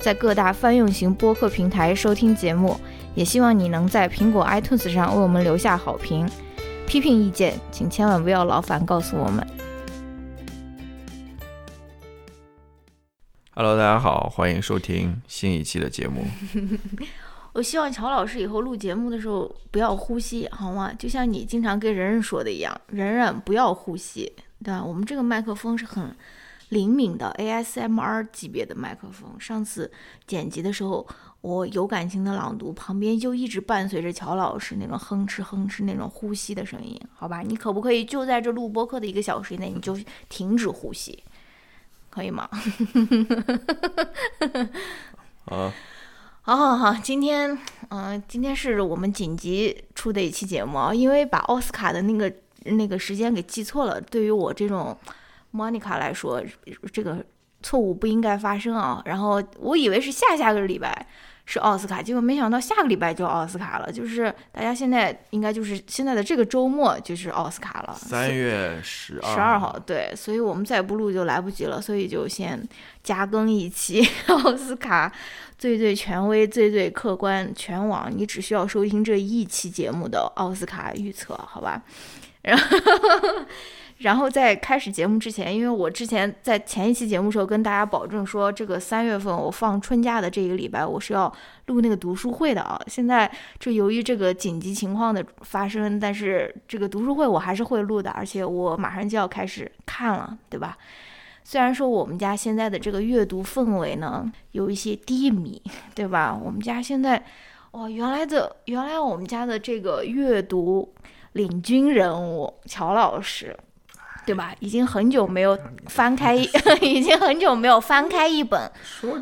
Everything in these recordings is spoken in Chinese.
在各大泛用型播客平台收听节目，也希望你能在苹果 iTunes 上为我们留下好评。批评意见，请千万不要劳烦告诉我们。Hello，大家好，欢迎收听新一期的节目。我希望乔老师以后录节目的时候不要呼吸，好吗？就像你经常跟人人说的一样，人人不要呼吸，对吧？我们这个麦克风是很。灵敏的 ASMR 级别的麦克风，上次剪辑的时候，我有感情的朗读，旁边就一直伴随着乔老师那种哼哧哼哧那种呼吸的声音，好吧？你可不可以就在这录播课的一个小时以内，你就停止呼吸，可以吗？啊，好好好，今天，嗯，今天是我们紧急出的一期节目啊，因为把奥斯卡的那个那个时间给记错了，对于我这种。莫妮卡来说，这个错误不应该发生啊。然后我以为是下下个礼拜是奥斯卡，结果没想到下个礼拜就奥斯卡了。就是大家现在应该就是现在的这个周末就是奥斯卡了，三月十二十二号。对，所以我们再不录就来不及了，所以就先加更一期 奥斯卡最最权威、最最客观、全网你只需要收听这一期节目的奥斯卡预测，好吧？然后。然后在开始节目之前，因为我之前在前一期节目时候跟大家保证说，这个三月份我放春假的这一个礼拜，我是要录那个读书会的啊。现在就由于这个紧急情况的发生，但是这个读书会我还是会录的，而且我马上就要开始看了，对吧？虽然说我们家现在的这个阅读氛围呢有一些低迷，对吧？我们家现在，哇，原来的原来我们家的这个阅读领军人物乔老师。对吧？已经很久没有翻开，已经很久没有翻开一本，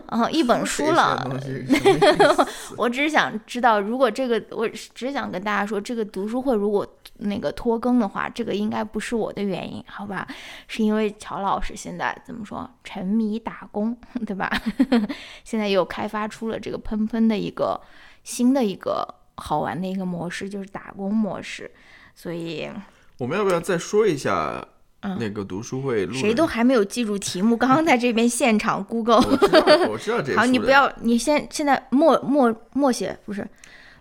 嗯，一本书了。我只是想知道，如果这个，我只是想跟大家说，这个读书会如果那个拖更的话，这个应该不是我的原因，好吧？是因为乔老师现在怎么说，沉迷打工，对吧？现在又开发出了这个喷喷的一个新的一个好玩的一个模式，就是打工模式。所以，我们要不要再说一下？那个读书会，谁都还没有记住题目。刚刚在这边现场 Google，我知道这。好，你不要，你先现在默默默写，不是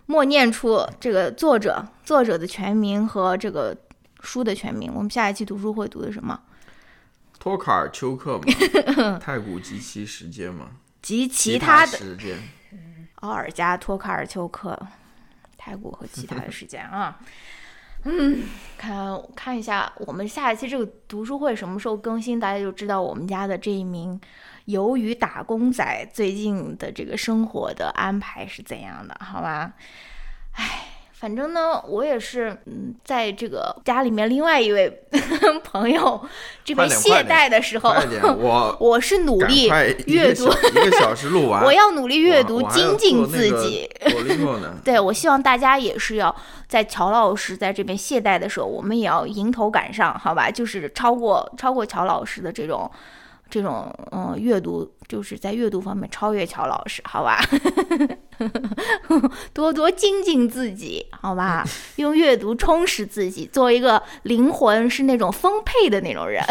默念出这个作者作者的全名和这个书的全名。我们下一期读书会读的什么？托卡尔丘克嘛，太古及其时间嘛，及其他的时间。奥尔加托卡尔丘克，太古和其他的时间啊。嗯，看看一下我们下一期这个读书会什么时候更新，大家就知道我们家的这一名由于打工仔最近的这个生活的安排是怎样的，好吧？唉。反正呢，我也是，嗯，在这个家里面另外一位 朋友这边懈怠的时候，我 我是努力阅读一个小时录完，我要努力阅读，精进自己。对，我希望大家也是要在乔老师在这边懈怠的时候，我们也要迎头赶上，好吧？就是超过超过乔老师的这种。这种嗯，阅读就是在阅读方面超越乔老师，好吧？多多精进自己，好吧？用阅读充实自己，做一个灵魂是那种丰沛的那种人。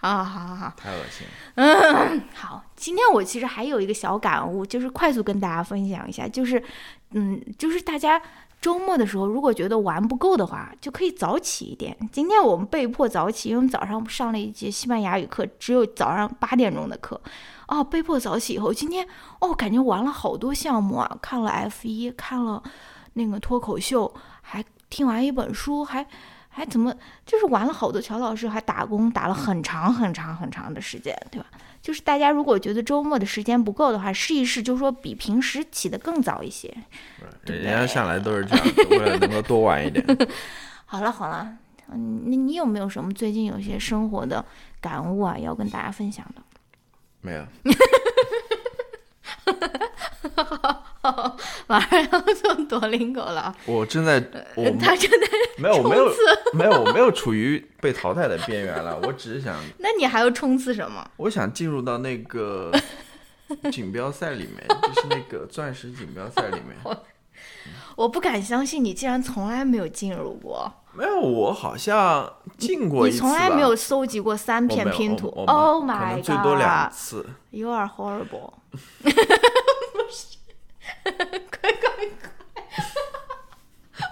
好好好好，太恶心了。嗯，好，今天我其实还有一个小感悟，就是快速跟大家分享一下，就是嗯，就是大家。周末的时候，如果觉得玩不够的话，就可以早起一点。今天我们被迫早起，因为我们早上上了一节西班牙语课，只有早上八点钟的课。哦，被迫早起以后，今天哦，感觉玩了好多项目啊，看了 F 一，看了那个脱口秀，还听完一本书，还还怎么就是玩了好多。乔老师还打工打了很长很长很长的时间，对吧？就是大家如果觉得周末的时间不够的话，试一试，就是说比平时起得更早一些。人家向来都是这样，为了能够多玩一点。好了好了，嗯，那你有没有什么最近有些生活的感悟啊，要跟大家分享的？没有。马上要做多林狗了，我正在，我他正在没有我没有。没有我没有处于被淘汰的边缘了，我只是想 那你还要冲刺什么？我想进入到那个 锦标赛里面，就是那个钻石锦标赛里面。我不敢相信你竟然从来没有进入过，没有，我好像进过一次吧。你从来没有搜集过三片拼图。Oh 可 my 能最多两 god! 次。You are horrible 不是，快快快！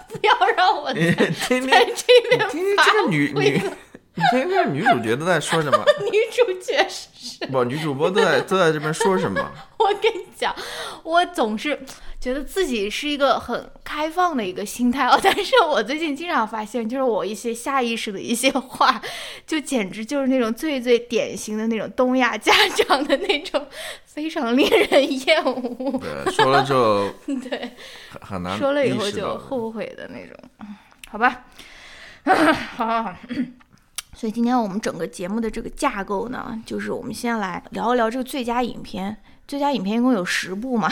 不要让我听听，在这边听听这个女女，你听听这个女主角都在说什么？女主角是不，女主播都在都在这边说什么？我跟你讲，我总是觉得自己是一个很开放的一个心态哦，但是我最近经常发现，就是我一些下意识的一些话，就简直就是那种最最典型的那种东亚家长的那种，非常令人厌恶。对，说了就 对，很很难说了以后就后悔的那种，好吧？好 好好。所以今天我们整个节目的这个架构呢，就是我们先来聊一聊这个最佳影片。最佳影片一共有十部嘛，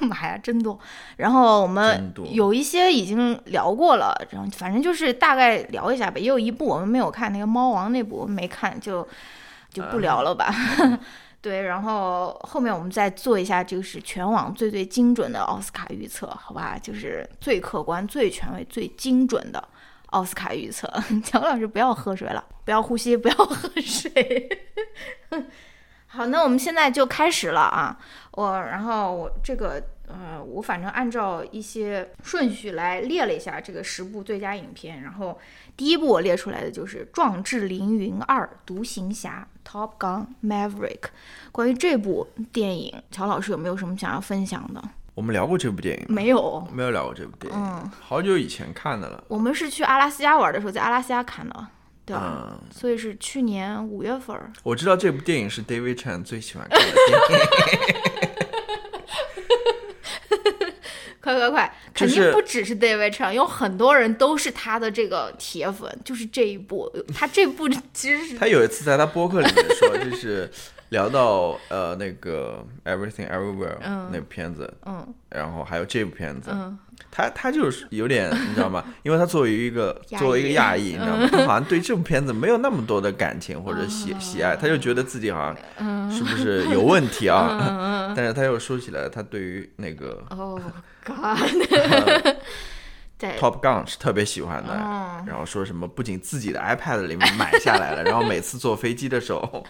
妈呀，真多！然后我们有一些已经聊过了，然后反正就是大概聊一下吧。也有一部我们没有看，那个《猫王》那部我们没看，就就不聊了吧。对，然后后面我们再做一下，就是全网最最精准的奥斯卡预测，好吧？就是最客观、最权威、最精准的奥斯卡预测。乔老师不要喝水了，不要呼吸，不要喝水。好，那我们现在就开始了啊！我然后我这个呃，我反正按照一些顺序来列了一下这个十部最佳影片，然后第一部我列出来的就是《壮志凌云二：独行侠》（Top Gun Maverick）。关于这部电影，乔老师有没有什么想要分享的？我们聊过这部电影？没有，没有聊过这部电影，嗯好久以前看的了。我们是去阿拉斯加玩的时候，在阿拉斯加看的，对吧？嗯，所以是去年五月份。我知道这部电影是 David Chan 最喜欢看的电影。快快快！肯定不只是 David Chan，有很多人都是他的这个铁粉，就是这一部，他这部其实是他有一次在他播客里面说，就是聊到呃那个 Everything Everywhere、嗯。那部片子，嗯。然后还有这部片子，嗯，他他就是有点你知道吗？因为他作为一个作为一个亚裔，你知道吗？他好像对这部片子没有那么多的感情或者喜喜爱，他就觉得自己好像是不是有问题啊？但是他又说起来，他对于那个哦、God，对，Top Gun 是特别喜欢的，嗯。然后说什么不仅自己的 iPad 里面买下来了，然后每次坐飞机的时候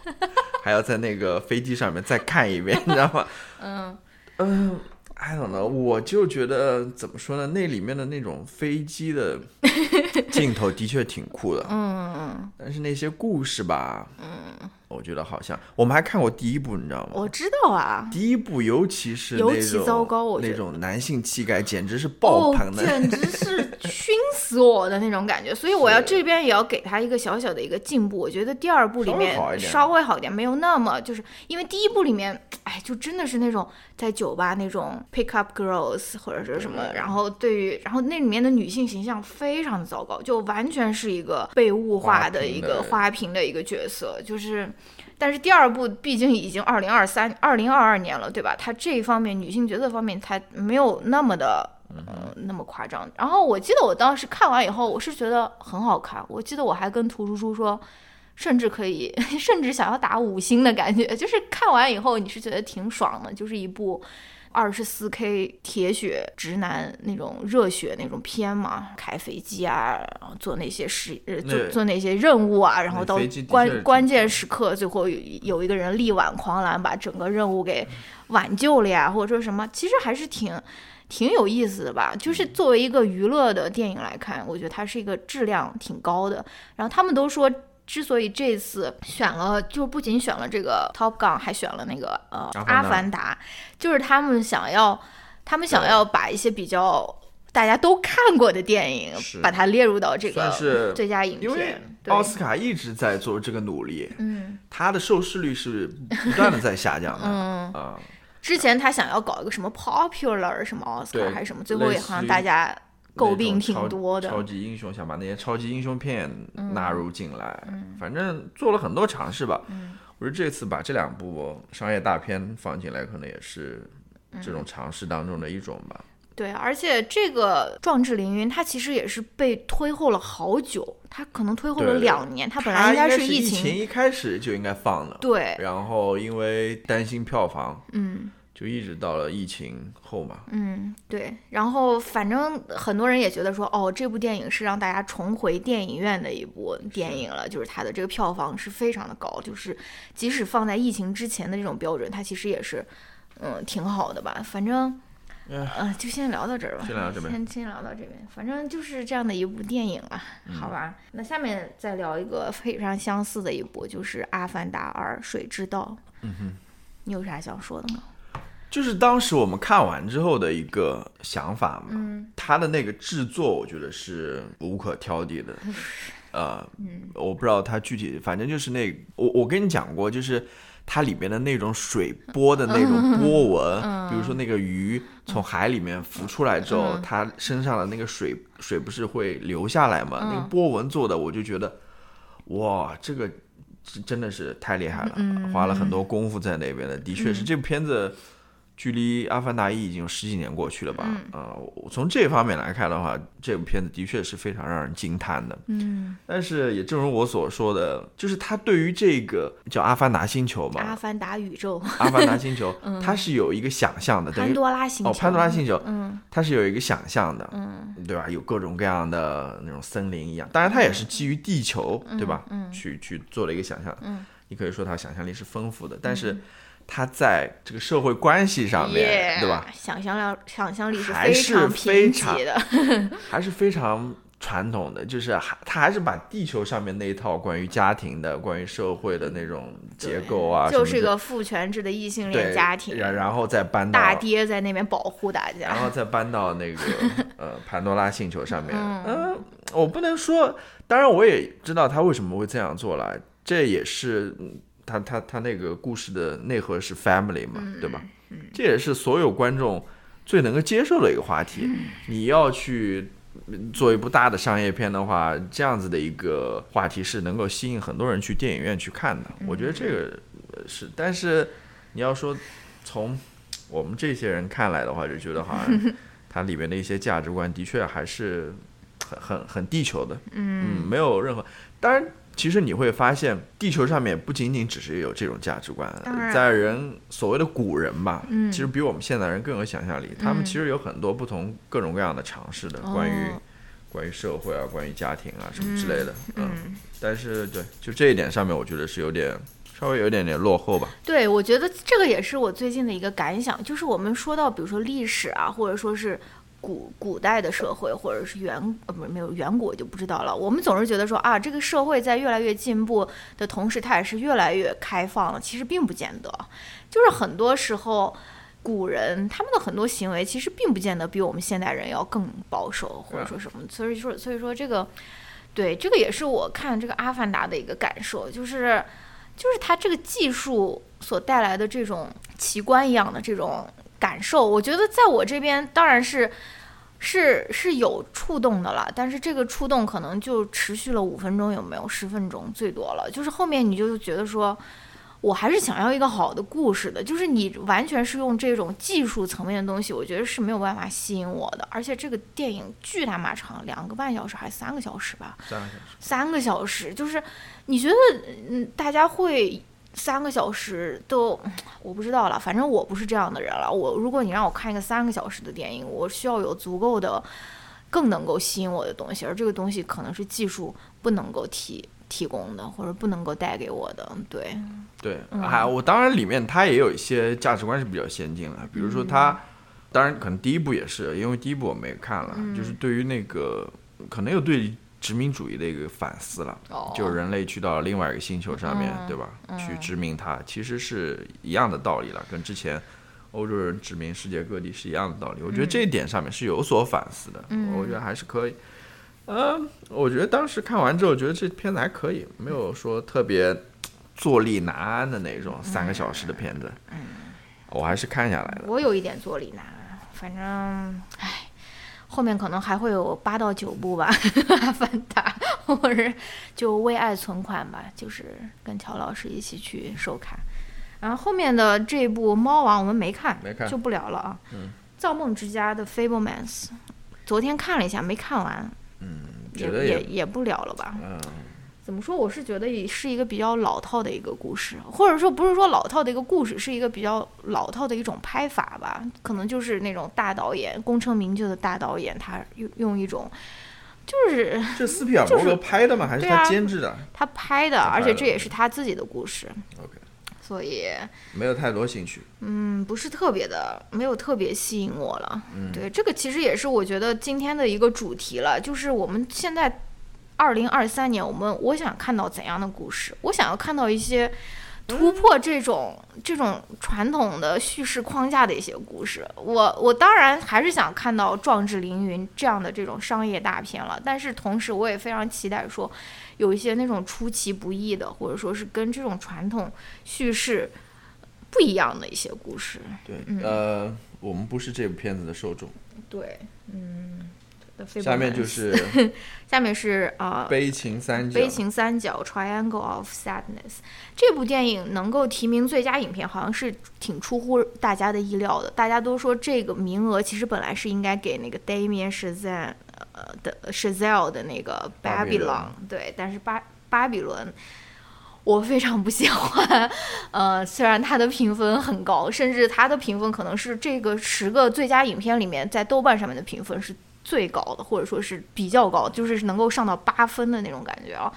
还要在那个飞机上面再看一遍，你知道吗？嗯？嗯，I don't know，我就觉得怎么说呢，那里面的那种飞机的镜头的确挺酷的，嗯嗯，但是那些故事吧，嗯，我觉得好像我们还看过第一部，你知道吗？我知道啊，第一部尤其是尤其糟糕我觉那得种男性气概简直是爆哦棚，的，简直是熏死我的那种感觉。所以我要这边也要给他一个小小的一个进步。我觉得第二部里面稍微好一点稍微好一点，没有那么就是因为第一部里面，哎，就真的是那种在酒吧那种 pick up girls 或者是什么，然后对于然后那里面的女性形象非常的糟糕，就完全是一个被物化的一个花花瓶的一个角色，就是。但是第二部毕竟已经二零二三、二零二二年了，对吧？它这一方面女性角色方面，它没有那么的呃那么夸张。然后我记得我当时看完以后，我是觉得很好看。我记得我还跟图叔叔说，甚至可以，甚至想要打五星的感觉。就是看完以后，你是觉得挺爽的，就是一部。二十四 K 铁血直男那种热血那种片嘛，开飞机啊，然后做那些事，呃，做做那些任务啊，然后到关关键时刻，最后有有一个人力挽狂澜，把整个任务给挽救了呀，或者说什么，其实还是挺挺有意思的吧。就是嗯作为一个娱乐的电影来看，我觉得它是一个质量挺高的。然后他们都说。之所以这次选了，就不仅选了这个 Top Gun，还选了那个呃《阿凡达就是他们想要，他们想要把一些比较大家都看过的电影，把它列入到这个最佳影因为片。对奥斯卡一直在做这个努力，嗯它的收视率是不断的在下降的，嗯，啊，之前他想要搞一个什么 popular 什么奥斯卡对还是什么，最后也好像大家诟病挺多的超。级英雄想把那些超级英雄片纳入进来，嗯反正做了很多尝试吧。我觉得这次把这两部商业大片放进来，可能也是这种尝试当中的一种吧。对，而且这个《壮志凌云》它其实也是被推后了好久，它可能推后了两年。它本来应该是疫情一开始就应该放的，对。然后因为担心票房，嗯，就一直到了疫情后嘛。嗯，对。然后反正很多人也觉得说，哦，这部电影是让大家重回电影院的一部电影了，就是它的这个票房是非常的高，就是即使放在疫情之前的这种标准，它其实也是，嗯，挺好的吧。反正。呃，就先聊到这儿吧。先聊这边。先先聊到这边，反正就是这样的一部电影啊，好吧。那下面再聊一个非常相似的一部，就是《阿凡达二：水之道》。嗯哼，你有啥想说的吗？就是当时我们看完之后的一个想法嘛。嗯。他的那个制作，我觉得是无可挑剔的。呃，我不知道他具体，反正就是那我我跟你讲过，就是。它里面的那种水波的那种 波纹，比如说那个鱼从海里面浮出来之后，它身上的那个水水不是会流下来嘛？那个波纹做的，我就觉得，哇，这个真的是太厉害了，花了很多功夫在那边的，的确是这部片子。距离《阿凡达一》已经有十几年过去了吧？啊，从这方面来看的话，这部片子的确是非常让人惊叹的。嗯，但是也正如我所说的，就是他对于这个叫阿凡达星球嘛，阿凡达宇宙，阿凡达星球，它是有一个想象的，潘多拉星球，哦，潘多拉星球，嗯，它是有一个想象的，嗯，对吧？有各种各样的那种森林一样，当然它也是基于地球，对吧？嗯，去去做了一个想象，嗯，你可以说它想象力是丰富的，但是。他在这个社会关系上面，对吧？想象力想象力是还是非常的，还是非常传统的，就是还他还是把地球上面那一套关于家庭的、关于社会的那种结构啊，就是一个父权制的异性恋家庭，然然后再搬到大爹在那边保护大家，然后再搬到那个 呃潘多拉星球上面。嗯，我不能说，当然我也知道他为什么会这样做了，这也是。他他他那个故事的内核是 family 嘛，对吧？这也是所有观众最能够接受的一个话题。你要去做一部大的商业片的话，这样子的一个话题是能够吸引很多人去电影院去看的。我觉得这个是，但是你要说从我们这些人看来的话，就觉得好像 它里面的一些价值观的确还是很很很地球的，嗯，没有任何当然。其实你会发现，地球上面不仅仅只是有这种价值观，在人所谓的古人吧，其实比我们现代人更有想象力。他们其实有很多不同各种各样的尝试的，关于关于社会啊，关于家庭啊什么之类的。嗯，但是对，就这一点上面，我觉得是有点稍微有一点点落后吧。对，我觉得这个也是我最近的一个感想，就是我们说到比如说历史啊，或者说是。古古代的社会，或者是远呃不是没有远古就不知道了。我们总是觉得说啊，这个社会在越来越进步的同时，它也是越来越开放了。其实并不见得，就是很多时候，古人他们的很多行为其实并不见得比我们现代人要更保守，或者说什么。所以说，所以说这个，对这个也是我看这个《阿凡达》的一个感受，就是就是它这个技术所带来的这种奇观一样的这种。感受，我觉得在我这边当然是，是是有触动的了，但是这个触动可能就持续了五分钟，有没有十分钟最多了？就是后面你就觉得说，我还是想要一个好的故事的，就是你完全是用这种技术层面的东西，我觉得是没有办法吸引我的。而且这个电影巨他妈长，两个半小时还是三个小时吧？三个小时。三个小时，就是你觉得嗯，大家会？三个小时都我不知道了，反正我不是这样的人了。我如果你让我看一个三个小时的电影，我需要有足够的更能够吸引我的东西，而这个东西可能是技术不能够提提供的，或者不能够带给我的。对对，还我当然里面它也有一些价值观是比较先进的，比如说它，当然可能第一部也是，因为第一部我没看了，就是对于那个可能有对。殖民主义的一个反思了，就人类去到另外一个星球上面对吧？去殖民它，其实是一样的道理了，跟之前欧洲人殖民世界各地是一样的道理。我觉得这一点上面是有所反思的，我觉得还是可以。嗯，我觉得当时看完之后，觉得这片子还可以，没有说特别坐立难安的那种三个小时的片子。嗯，我还是看下来了。我有一点坐立难安，反正，唉。后面可能还会有八到九部吧，《阿凡达》，或者就为爱存款吧，就是跟乔老师一起去收看。然后后面的这一部《猫王》我们没看，没看就不聊了啊。嗯，造梦之家的《Fablemans》，昨天看了一下，没看完，嗯，也也也不聊了吧。嗯，怎么说？我是觉得也是一个比较老套的一个故事，或者说不是说老套的一个故事，是一个比较老套的一种拍法吧。可能就是那种大导演功成名就的大导演，他用用一种就是这斯皮尔伯格拍的吗？还是他监制的他拍的，他拍的而且这也是他自己的故事，？OK，所以没有太多兴趣。嗯，不是特别的，没有特别吸引我了。嗯对，这个其实也是我觉得今天的一个主题了，就是我们现在二零二三年，我们我想看到怎样的故事？我想要看到一些突破这种、这种传统的叙事框架的一些故事。我我当然还是想看到壮志凌云这样的这种商业大片了，但是同时我也非常期待说有一些那种出其不意的，或者说是跟这种传统叙事不一样的一些故事。对，嗯呃，我们不是这部片子的受众。对，嗯。下面就是 下面是啊。悲情三角悲。情三角 （Triangle of Sadness） 这部电影能够提名最佳影片，好像是挺出乎大家的意料的。大家都说这个名额其实本来是应该给那个 Damien Chazelle 呃的 Chazelle 的那个《巴比伦 Babylon》，对，但是巴巴比伦。我非常不喜欢，呃，虽然它的评分很高，甚至它的评分可能是这个十个最佳影片里面在豆瓣上面的评分是最高的，或者说是比较高，就是能够上到八分的那种感觉啊。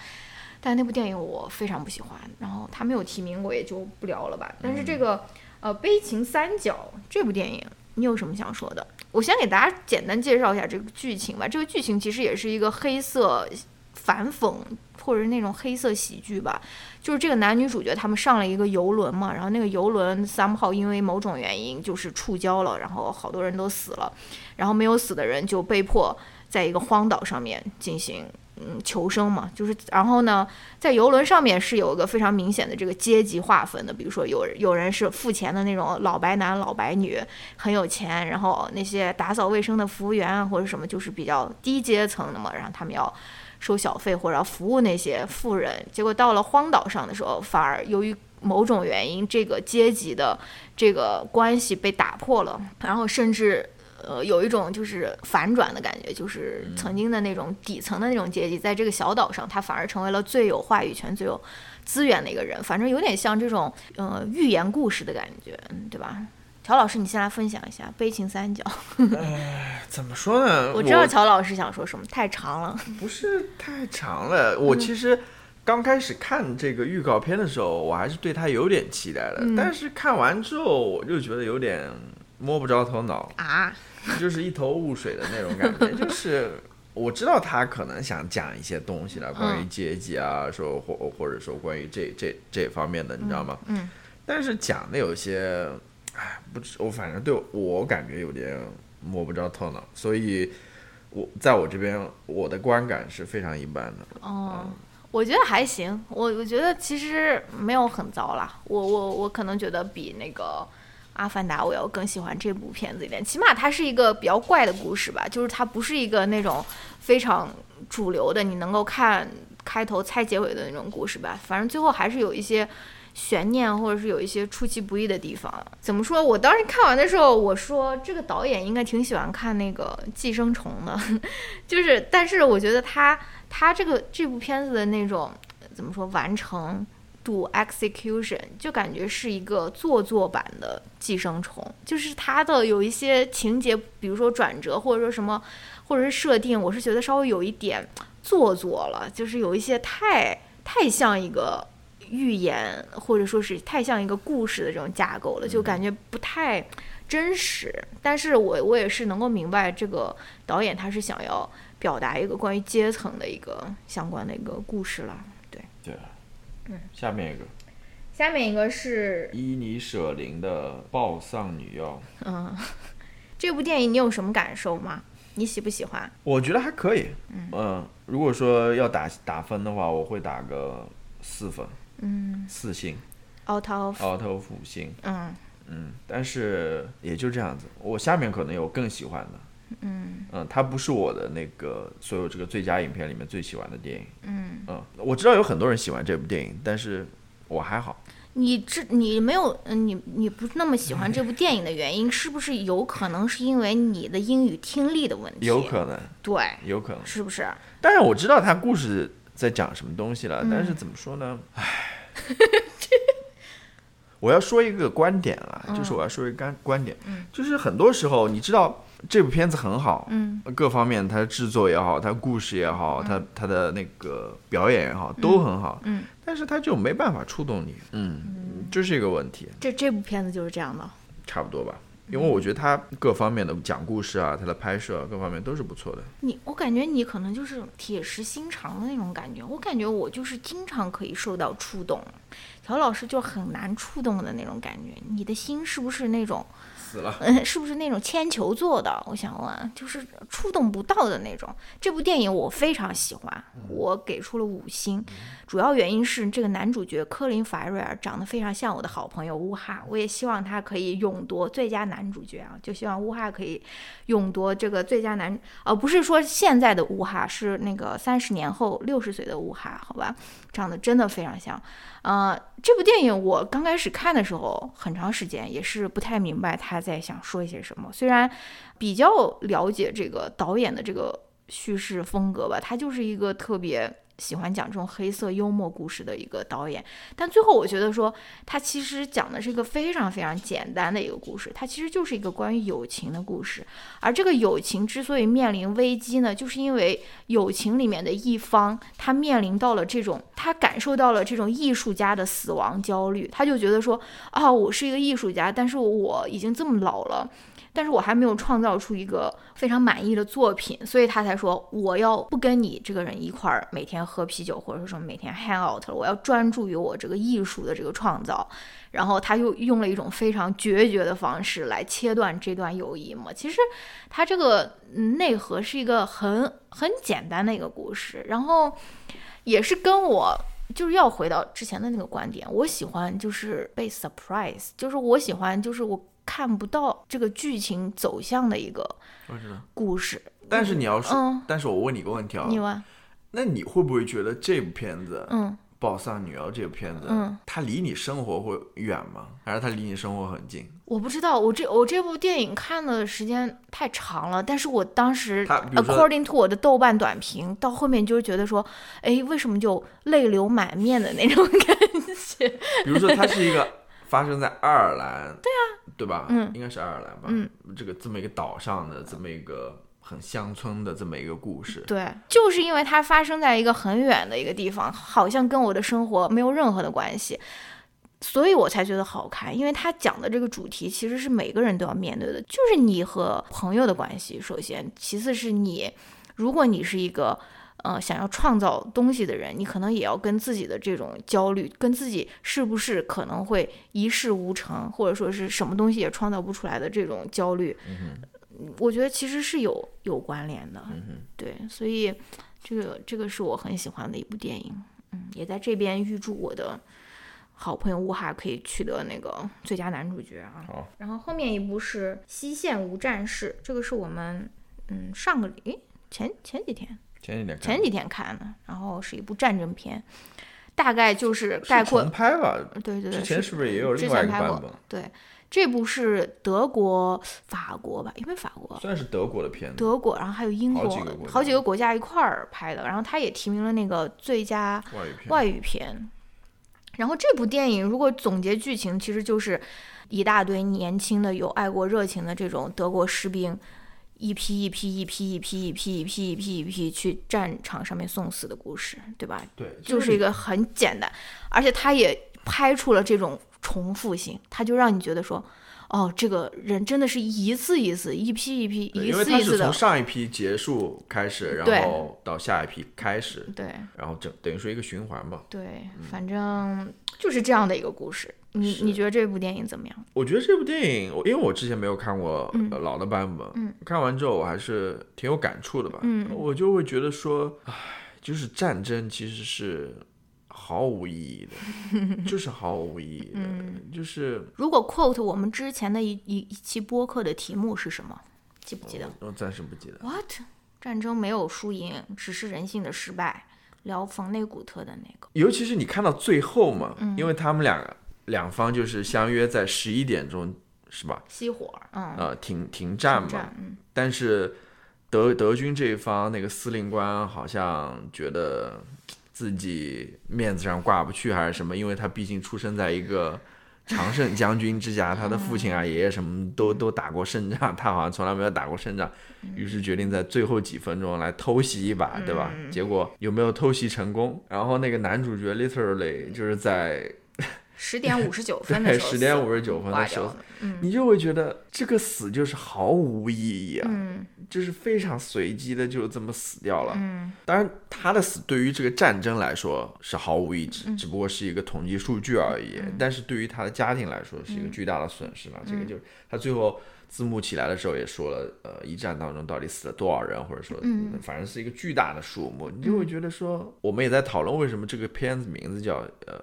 但那部电影我非常不喜欢，然后它没有提名，我也就不聊了吧。但是这个呃《悲情三角》这部电影，你有什么想说的？我先给大家简单介绍一下这个剧情吧。这个剧情其实也是一个黑色反讽或者是那种黑色喜剧吧。就是这个男女主角他们上了一个游轮嘛，然后那个游轮 somehow 因为某种原因就是触礁了，然后好多人都死了，然后没有死的人就被迫在一个荒岛上面进行嗯求生嘛，就是然后呢，在游轮上面是有一个非常明显的这个阶级划分的，比如说有有人是付钱的那种老白男老白女，很有钱，然后那些打扫卫生的服务员啊或者什么就是比较低阶层的嘛，然后他们要收小费或者要服务那些富人，结果到了荒岛上的时候，反而由于某种原因，这个阶级的这个关系被打破了，然后甚至呃有一种就是反转的感觉，就是曾经的那种底层的那种阶级，在这个小岛上，他反而成为了最有话语权、最有资源的一个人，反正有点像这种呃寓言故事的感觉，嗯对吧？乔老师，你先来分享一下《悲情三角》。怎么说呢？我知道乔老师想说什么，太长了。不是太长了。我其实刚开始看这个预告片的时候，我还是对他有点期待的。嗯但是看完之后，我就觉得有点摸不着头脑，啊，就是一头雾水的那种感觉。就是我知道他可能想讲一些东西了，关于阶级啊，说或或者说关于这这这方面的，你知道吗？嗯但是讲的有些，哎，不知我反正对我我感觉有点摸不着头脑，所以我在我这边我的观感是非常一般的。哦，我觉得还行，我我觉得其实没有很糟啦。我我我可能觉得比那个《阿凡达》我要更喜欢这部片子一点，起码它是一个比较怪的故事吧，就是它不是一个那种非常主流的，你能够看开头猜结尾的那种故事吧。反正最后还是有一些。悬念，或者是有一些出其不意的地方。怎么说？我当时看完的时候，我说这个导演应该挺喜欢看那个《寄生虫》的，就是，但是我觉得他他这个这部片子的那种怎么说完成度 execution，就感觉是一个做作版的寄生虫，就是它的有一些情节，比如说转折或者说什么，或者是设定，我是觉得稍微有一点做作了，就是有一些太太像一个。寓言或者说是太像一个故事的这种架构了，就感觉不太真实。但是我我也是能够明白这个导演他是想要表达一个关于阶层的一个相关的一个故事了。对，对，嗯，下面一个下面一个是伊尼舍林的《暴丧女妖》，嗯，这部电影你有什么感受吗？你喜不喜欢？我觉得还可以。嗯、如果说要打打分的话，我会打个四分，嗯四星，，out of 奥特五星。嗯嗯，但是也就这样子。我下面可能有更喜欢的。嗯嗯，它不是我的那个所有这个最佳影片里面最喜欢的电影。嗯，嗯，我知道有很多人喜欢这部电影，但是我还好。你这你没有，嗯，你你不那么喜欢这部电影的原因，是不是有可能是因为你的英语听力的问题？有可能，对，有可能。是不是？但是我知道他故事在讲什么东西了，嗯但是怎么说呢？唉，我要说一个观点啊，嗯。就是我要说一个观观点，就是很多时候你知道这部片子很好，嗯，各方面它的制作也好，它的故事也好，它它的那个表演也好，都很好，嗯，但是它就没办法触动你，嗯，这是一个问题，这这部片子就是这样的。差不多吧。因为我觉得他各方面的讲故事啊，他的拍摄各方面都是不错的。你，我感觉你可能就是铁石心肠的那种感觉。我感觉我就是经常可以受到触动，乔老师就很难触动的那种感觉。你的心是不是那种，死了，嗯，是不是那种铅球做的？我想问，就是触动不到的那种。这部电影我非常喜欢，我给出了五星，主要原因是这个男主角科林·法瑞尔长得非常像我的好朋友乌哈，我也希望他可以勇夺最佳男主角啊，就希望乌哈可以勇夺这个最佳男，呃，不是说现在的乌哈，是那个三十年后六十岁的乌哈，好吧，长得真的非常像。呃，这部电影我刚开始看的时候，很长时间也是不太明白他在想说一些什么。虽然比较了解这个导演的这个叙事风格吧，他就是一个特别喜欢讲这种黑色幽默故事的一个导演。但最后我觉得说，他其实讲的是一个非常非常简单的一个故事，它其实就是一个关于友情的故事。而这个友情之所以面临危机呢，就是因为友情里面的一方，他面临到了这种，他感受到了这种艺术家的死亡焦虑，他就觉得说，啊，我是一个艺术家，但是我已经这么老了。但是我还没有创造出一个非常满意的作品，所以他才说我要不跟你这个人一块儿每天喝啤酒，或者说每天 hang out 了，我要专注于我这个艺术的这个创造。然后他又用了一种非常决绝的方式来切断这段友谊嘛。其实他这个内核是一个很很简单的一个故事，然后也是跟我。就是要回到之前的那个观点，我喜欢就是被 surprise，就是我喜欢就是我看不到这个剧情走向的一个。故事。但是你要说，嗯但是我问你个问题啊，你问，那你会不会觉得这部片子，嗯《宝藏女妖》这部片子，嗯，它离你生活会远吗？还是它离你生活很近？我不知道，我这我这部电影看的时间太长了，但是我当时 according to 我的豆瓣短评，到后面就是觉得说，哎，为什么就泪流满面的那种感觉？比如说，它是一个发生在爱尔兰，对啊，对吧？嗯应该是爱尔兰吧？嗯，这个这么一个岛上的这么一个很乡村的这么一个故事，对，就是因为它发生在一个很远的一个地方，好像跟我的生活没有任何的关系，所以我才觉得好看。因为它讲的这个主题其实是每个人都要面对的，就是你和朋友的关系。首先，其次是你，如果你是一个呃想要创造东西的人，你可能也要跟自己的这种焦虑，跟自己是不是可能会一事无成，或者说是什么东西也创造不出来的这种焦虑。我觉得其实是有有关联的，对，所以这个这个是我很喜欢的一部电影，嗯，也在这边预祝我的好朋友乌哈可以取得那个最佳男主角啊。好，然后后面一部是《西线无战事》，这个是我们嗯上个诶前前几天前几天看前几天看的，然后是一部战争片，大概就是是概括重拍吧？对对对，之前是是不是也有另外一个版本？对，这部是德国、法国吧？因为法国算是德国的片子，德国，然后还有英国，好几个国家好几个国家一块儿拍的，然后他也提名了那个最佳外语片。外语片。然后这部电影如果总结剧情，其实就是一大堆年轻的有爱国热情的这种德国士兵，一批一批一批一批一批一批一批一批去战场上面送死的故事，对吧？对，就是一个很简单，而且他也拍出了这种重复性，他就让你觉得说，哦，这个人真的是一次一次、一批一批、对一次一次的，上一批结束开始，然后到下一批开始，对然后整等于说一个循环吧。对，反正就是这样的一个故事。你你觉得这部电影怎么样？我觉得这部电影，我因为我之前没有看过、老的版本，嗯看完之后我还是挺有感触的吧。嗯我就会觉得说，唉，就是战争其实是毫无意义的，就是毫无意义的，嗯就是如果 quote 我们之前的一一一期播客的题目是什么？记不记得我暂时不记得。？What？战争没有输赢，只是人性的失败。聊冯内古特的那个，尤其是你看到最后嘛，嗯因为他们两个两方就是相约在十一点钟，是吧？熄火，嗯，呃，停停战嘛。战嗯但是德德军这一方那个司令官好像觉得自己面子上挂不去还是什么，因为他毕竟出生在一个常胜将军之家，他的父亲啊、爷爷什么都都打过胜仗，他好像从来没有打过胜仗，于是决定在最后几分钟来偷袭一把，对吧？结果有没有偷袭成功？然后那个男主角 literally 就是在 十点五十九分的对时候死，十点五十九分的时候，嗯你就会觉得这个死就是毫无意义啊。嗯就是非常随机的就这么死掉了。嗯当然，他的死对于这个战争来说是毫无意义，只只不过是一个统计数据而已。但是对于他的家庭来说是一个巨大的损失嘛。这个就是他最后字幕起来的时候也说了，呃，一战当中到底死了多少人，或者说，反正是一个巨大的数目，你就会觉得说，我们也在讨论为什么这个片子名字叫呃。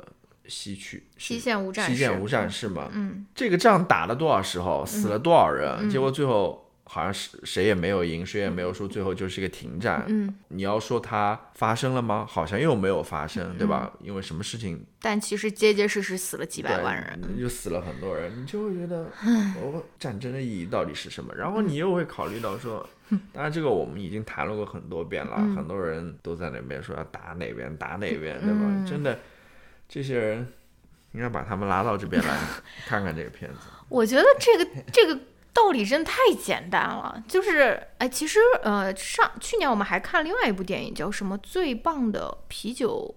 西去西线无战事西线无战事嘛，嗯，这个仗打了多少时候，死了多少人，结果最后好像是谁也没有赢，谁也没有输，最后就是一个停战。嗯，你要说它发生了吗？好像又没有发生，对吧？因为什么事情，但其实结结实实死了几百万人，就死了很多人，你就会觉得，哦，战争的意义到底是什么？然后你又会考虑到说，当然这个我们已经谈论过很多遍了，很多人都在那边说要打哪边打哪边，对吧？真的，这些人应该把他们拉到这边来 看看这个片子。我觉得这个这个道理真的太简单了，就是哎，其实呃，上去年我们还看另外一部电影，叫什么《最棒的啤酒》。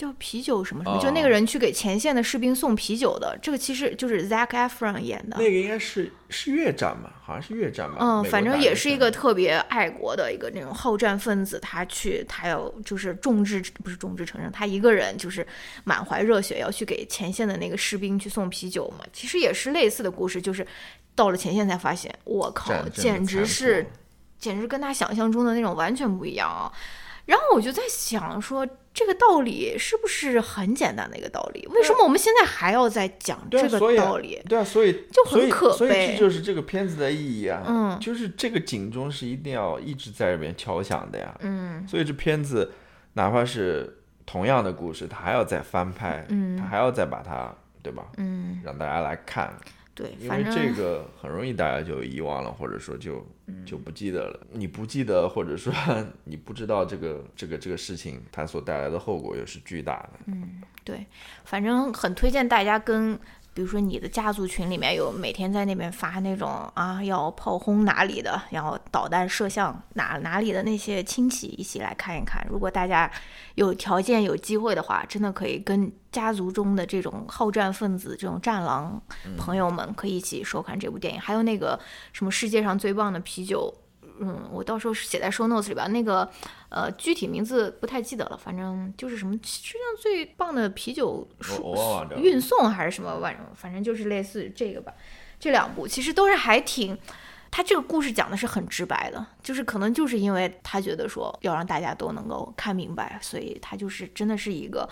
叫啤酒什么什么，哦就那个人去给前线的士兵送啤酒的，这个其实就是 Zac Efron 演的。那个应该是是越战吧，好像是越战吧。嗯，反正也是一个特别爱国的一个那种好战分子，他去，他要就是众志不是众志成城，他一个人就是满怀热血要去给前线的那个士兵去送啤酒嘛。其实也是类似的故事，就是到了前线才发现，我靠简直是简直跟他想象中的那种完全不一样啊。然后我就在想说，这个道理是不是很简单的一个道理？为什么我们现在还要再讲这个道理？对啊，所以就很所以可所以悲这就是这个片子的意义啊。嗯就是这个警钟是一定要一直在这边敲响的呀。嗯所以这片子哪怕是同样的故事，它还要再翻拍，嗯它还要再把它，对吧？嗯，让大家来看，对，因为这个很容易大家就遗忘了，或者说就嗯就不记得了。你不记得，或者说 你不知道这个这个这个事情它所带来的后果又是巨大的。嗯对，反正很推荐大家跟，比如说你的家族群里面有每天在那边发那种啊要炮轰哪里的，然后导弹射向哪哪里的那些亲戚一起来看一看。如果大家有条件有机会的话，真的可以跟家族中的这种好战分子、这种战狼朋友们可以一起收看这部电影。还有那个什么世界上最棒的啤酒。嗯，我到时候是写在 show notes 里边，那个呃具体名字不太记得了，反正就是什么世界上最棒的啤酒输运送还是什么玩意儿，反正就是类似这个吧。这两部其实都是还挺，他这个故事讲的是很直白的，就是可能就是因为他觉得说要让大家都能够看明白，所以他就是真的是一个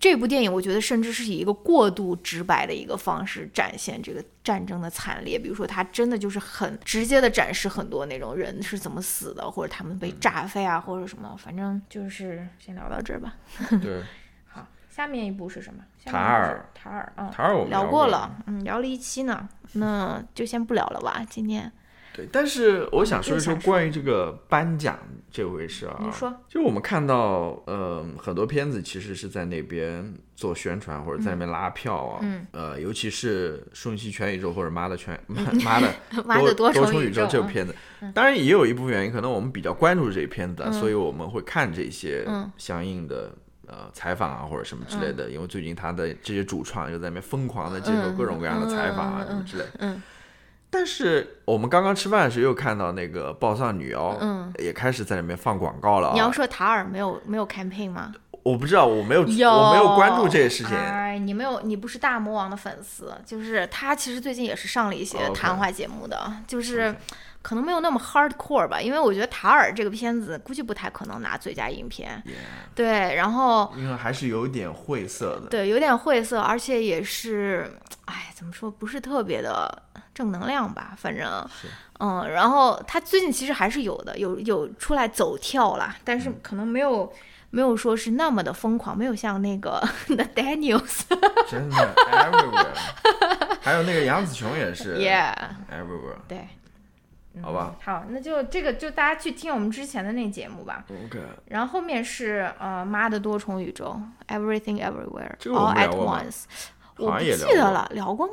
这部电影，我觉得甚至是以一个过度直白的一个方式展现这个战争的惨烈。比如说，他真的就是很直接的展示很多那种人是怎么死的，或者他们被炸飞啊，或者什么，反正就是先聊到这儿吧。对，好，下面一部是什么？下塔尔塔尔啊，塔尔我们聊聊过了，嗯，聊了一期呢，那就先不聊了吧。今天对，但是我想说一说关于这个颁奖这回事啊。你说，就我们看到，呃，很多片子其实是在那边做宣传或者在那边拉票啊，嗯。呃，尤其是《瞬息全宇宙》或者《妈的全 妈妈的 妈的多重重宇宙》这啊部片子，当然也有一部分原因，可能我们比较关注这片子啊，所以我们会看这些嗯。相应的。呃，采访啊，或者什么之类的，因为最近他的这些主创又在那边疯狂的接受各种各样的采访啊，嗯嗯嗯什么之类的。嗯但是我们刚刚吃饭的时候又看到那个暴丧女妖，嗯，也开始在里面放广告了啊。你要说塔尔没有没有 campaign 吗？我不知道，我没有，有，我没有关注这些事情。哎，你没有，你不是大魔王的粉丝，就是他其实最近也是上了一些谈话节目的就是可能没有那么 hardcore 吧，因为我觉得塔尔这个片子估计不太可能拿最佳影片。Yeah，对，然后因为还是有点晦涩的。对，有点晦涩，而且也是，哎，怎么说，不是特别的正能量吧，反正，嗯，然后他最近其实还是有的，有有出来走跳啦，但是可能没有没有说是那么的疯狂，没有像那个 The Daniels，真的 everywhere，还有那个杨紫琼也是 Yeah，everywhere，对，好吧好，那就这个就大家去听我们之前的那节目吧。？OK，然后后面是呃妈的多重宇宙，Everything Everywhere All at Once，我不记得了，聊过吗？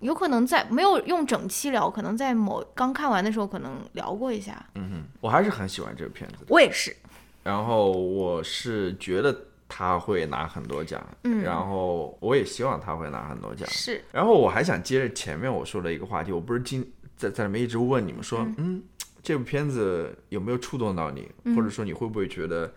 有可能在没有用整期聊，可能在某刚看完的时候可能聊过一下。嗯哼，我还是很喜欢这个片子。我也是，然后我是觉得他会拿很多奖，嗯然后我也希望他会拿很多奖。是，然后我还想接着前面我说的一个话题，我不是今在在里面一直问你们说，嗯。这部片子有没有触动到你，嗯。或者说你会不会觉得，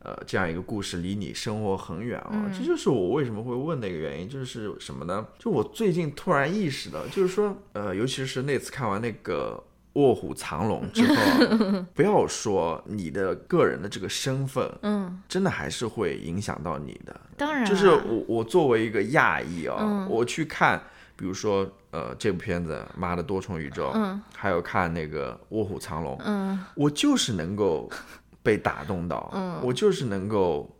呃，这样一个故事离你生活很远啊、嗯。这就是我为什么会问的一个原因，就是什么呢？就我最近突然意识到，就是说，呃，尤其是那次看完那个。卧虎藏龙之后啊，不要说你的个人的这个身份，嗯，真的还是会影响到你的。当然就是我我作为一个亚裔啊、嗯。我去看，比如说呃这部片子《妈的多重宇宙》，嗯。还有看那个《卧虎藏龙》，嗯。我就是能够被打动到，嗯。我就是能够，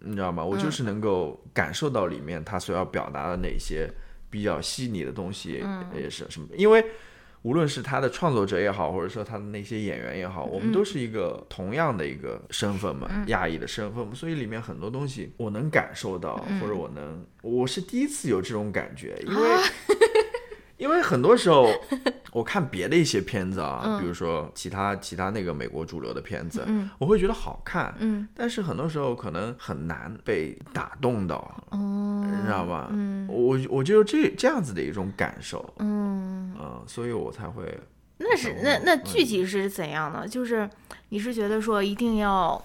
你知道吗？我就是能够感受到里面他所要表达的那些比较细腻的东西，嗯。也是什么，因为。无论是他的创作者也好，或者说他的那些演员也好，我们都是一个同样的一个身份嘛，亚裔的身份嘛，所以里面很多东西我能感受到，或者我能，我是第一次有这种感觉，因为、因为很多时候 我看别的一些片子啊，比如说其他其他那个美国主流的片子，我会觉得好看，嗯。但是很多时候可能很难被打动到，哦。你知道吧？嗯。我我就有这这样子的一种感受，嗯，嗯，所以我才会那是那那嗯。具体是怎样的？就是你是觉得说一定要，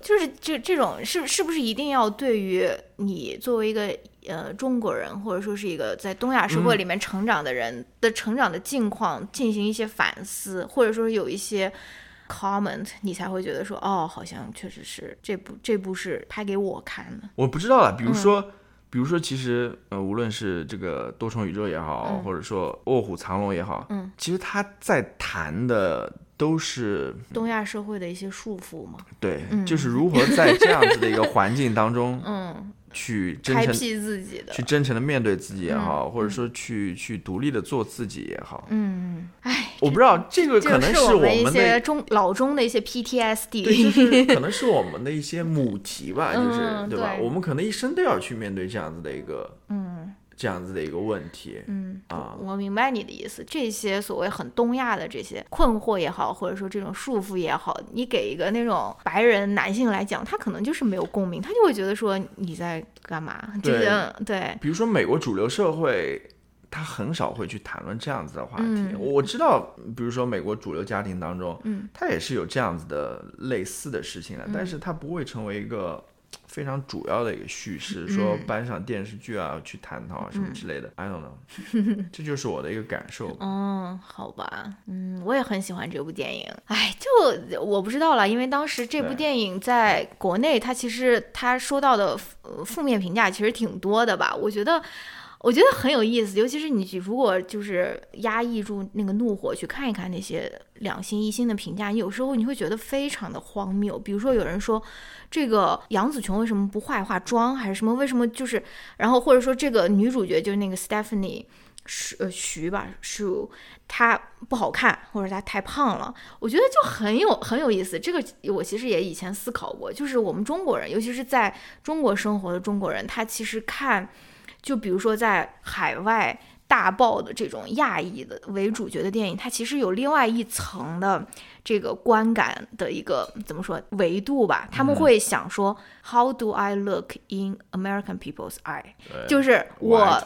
就是这这种是是不是一定要对于你作为一个呃中国人，或者说是一个在东亚社会里面成长的人的成长的境况进行一些反思，或者说有一些 comment，你才会觉得说哦，好像确实是这部这部是拍给我看的。我不知道啊，比如说，嗯比如说，其实呃，无论是这个多重宇宙也好，或者说卧虎藏龙也好，嗯，其实他在谈的都是东亚社会的一些束缚嘛，对，就是如何在这样子的一个环境当中嗯，去真诚。开辟自己的。去，真诚的面对自己也好，或者说去去独立的做自己也好，嗯，哎，我不知道这个可能我是们一们的些中老中的一些，PTSD，就是 可能是我们的一些母题吧，就是嗯对吧？我们可能一生都要去面对这样子的一个嗯这样子的一个问题，嗯啊我明白你的意思。这些所谓很东亚的这些困惑也好，或者说这种束缚也好，你给一个那种白人男性来讲，他可能就是没有共鸣，他就会觉得说你在干嘛？这对个对，比如说美国主流社会，他很少会去谈论这样子的话题。嗯我知道，比如说美国主流家庭当中，嗯，他也是有这样子的类似的事情的，但是他不会成为一个。非常主要的一个叙事，说嗯搬上电视剧啊，去探讨啊什么之类的。I don't know，这就是我的一个感受。嗯，好吧，嗯，我也很喜欢这部电影。哎，就我不知道了，因为当时这部电影在国内，它其实它说到的呃负面评价其实挺多的吧？我觉得。我觉得很有意思，尤其是你如果就是压抑住那个怒火去看一看那些两星一星的评价，你有时候你会觉得非常的荒谬。比如说有人说这个杨紫琼为什么不化化妆，还是什么？为什么就是，然后或者说这个女主角就是那个 Stephanie 徐呃徐吧是，她不好看，或者她太胖了，我觉得就很有很有意思。这个我其实也以前思考过，就是我们中国人，尤其是在中国生活的中国人，他其实看，就比如说在海外。大爆的这种亚裔的为主角的电影，它其实有另外一层的这个观感的一个怎么说维度吧？他们会想说、h o w do I look in American people's eyes？就是我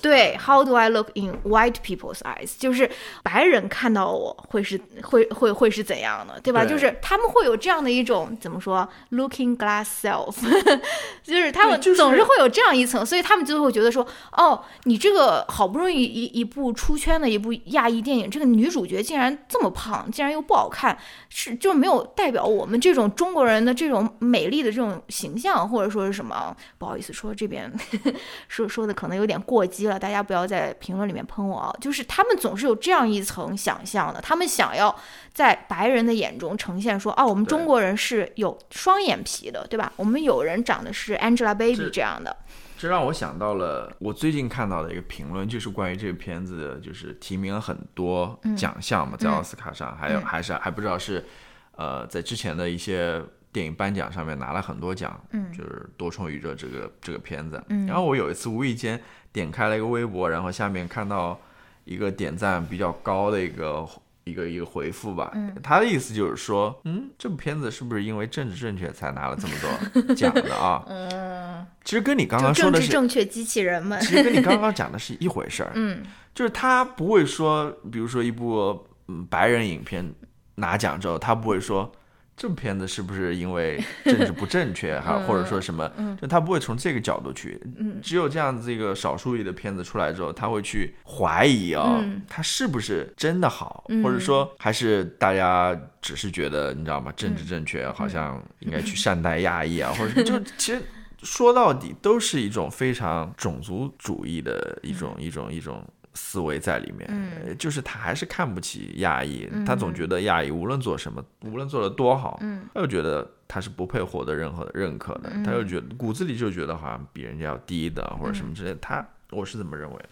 对，How do I look in white people's eyes？就是白人看到我会是会会会是怎样的，对吧？对就是他们会有这样的一种怎么说，looking glass self，就是他们总是会有这样一层，所以他们就会觉得说，哦，你这个好不容易一一部出圈的一部亚裔电影，这个女主角竟然这么胖，竟然又不好看。看，是就没有代表我们这种中国人的这种美丽的这种形象，或者说是什么？不好意思，说这边 说说的可能有点过激了，大家不要在评论里面喷我啊。就是他们总是有这样一层想象的，他们想要在白人的眼中呈现说，啊，我们中国人是有双眼皮的，对吧？我们有人长得是 Angelababy 这样的。这让我想到了我最近看到的一个评论，就是关于这个片子，就是提名了很多奖项嘛，在奥斯卡上，还有还是还不知道是，呃，在之前的一些电影颁奖上面拿了很多奖，嗯，就是多重宇宙这个这个片子。然后我有一次无意间点开了一个微博，然后下面看到一个点赞比较高的一个。一个一个回复吧，他的意思就是说，嗯，这部片子是不是因为政治正确才拿了这么多奖的啊？嗯，其实跟你刚刚说的是正确机器人们，其实跟你刚刚讲的是一回事儿。嗯，就是他不会说，比如说一部嗯白人影片拿奖之后，他不会说。这部片子是不是因为政治不正确哈，或者说什么？就他不会从这个角度去，只有这样子一个少数裔的片子出来之后，他会去怀疑啊，他是不是真的好，或者说还是大家只是觉得你知道吗？政治正确好像应该去善待亚裔啊，或者 就其实说到底都是一种非常种族主义的一种一种一种。思维在里面，就是他还是看不起亚裔，他总觉得亚裔无论做什么，无论做的多好，他又觉得他是不配获得任何的认可的，他又觉得骨子里就觉得好像比人家要低的或者什么之类，他我是这么认为的。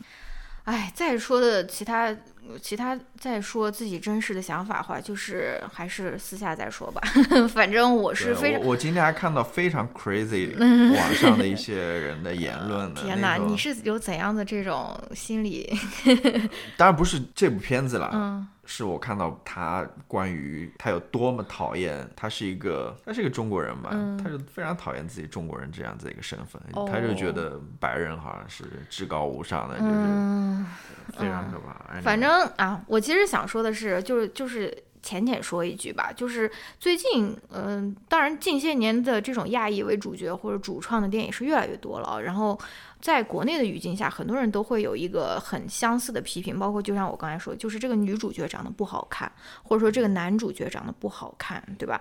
哎，再说的其他。其他再说自己真实的想法的话，就是还是私下再说吧。反正我是非常，我今天还看到非常 crazy 网上的一些人的言论呢。天哪，你是有怎样的这种心理？当然不是这部片子了。嗯。是我看到他关于他有多么讨厌，他是一个他是一个中国人嘛，他就非常讨厌自己中国人这样子一个身份，他就觉得白人好像是至高无上的，就是非常可怕。反正啊，我其实想说的是，就是就是浅浅说一句吧，就是最近，嗯，当然近些年的这种亚裔为主角或者主创的电影是越来越多了，然后。在国内的语境下，很多人都会有一个很相似的批评，包括就像我刚才说，就是这个女主角长得不好看，或者说这个男主角长得不好看，对吧？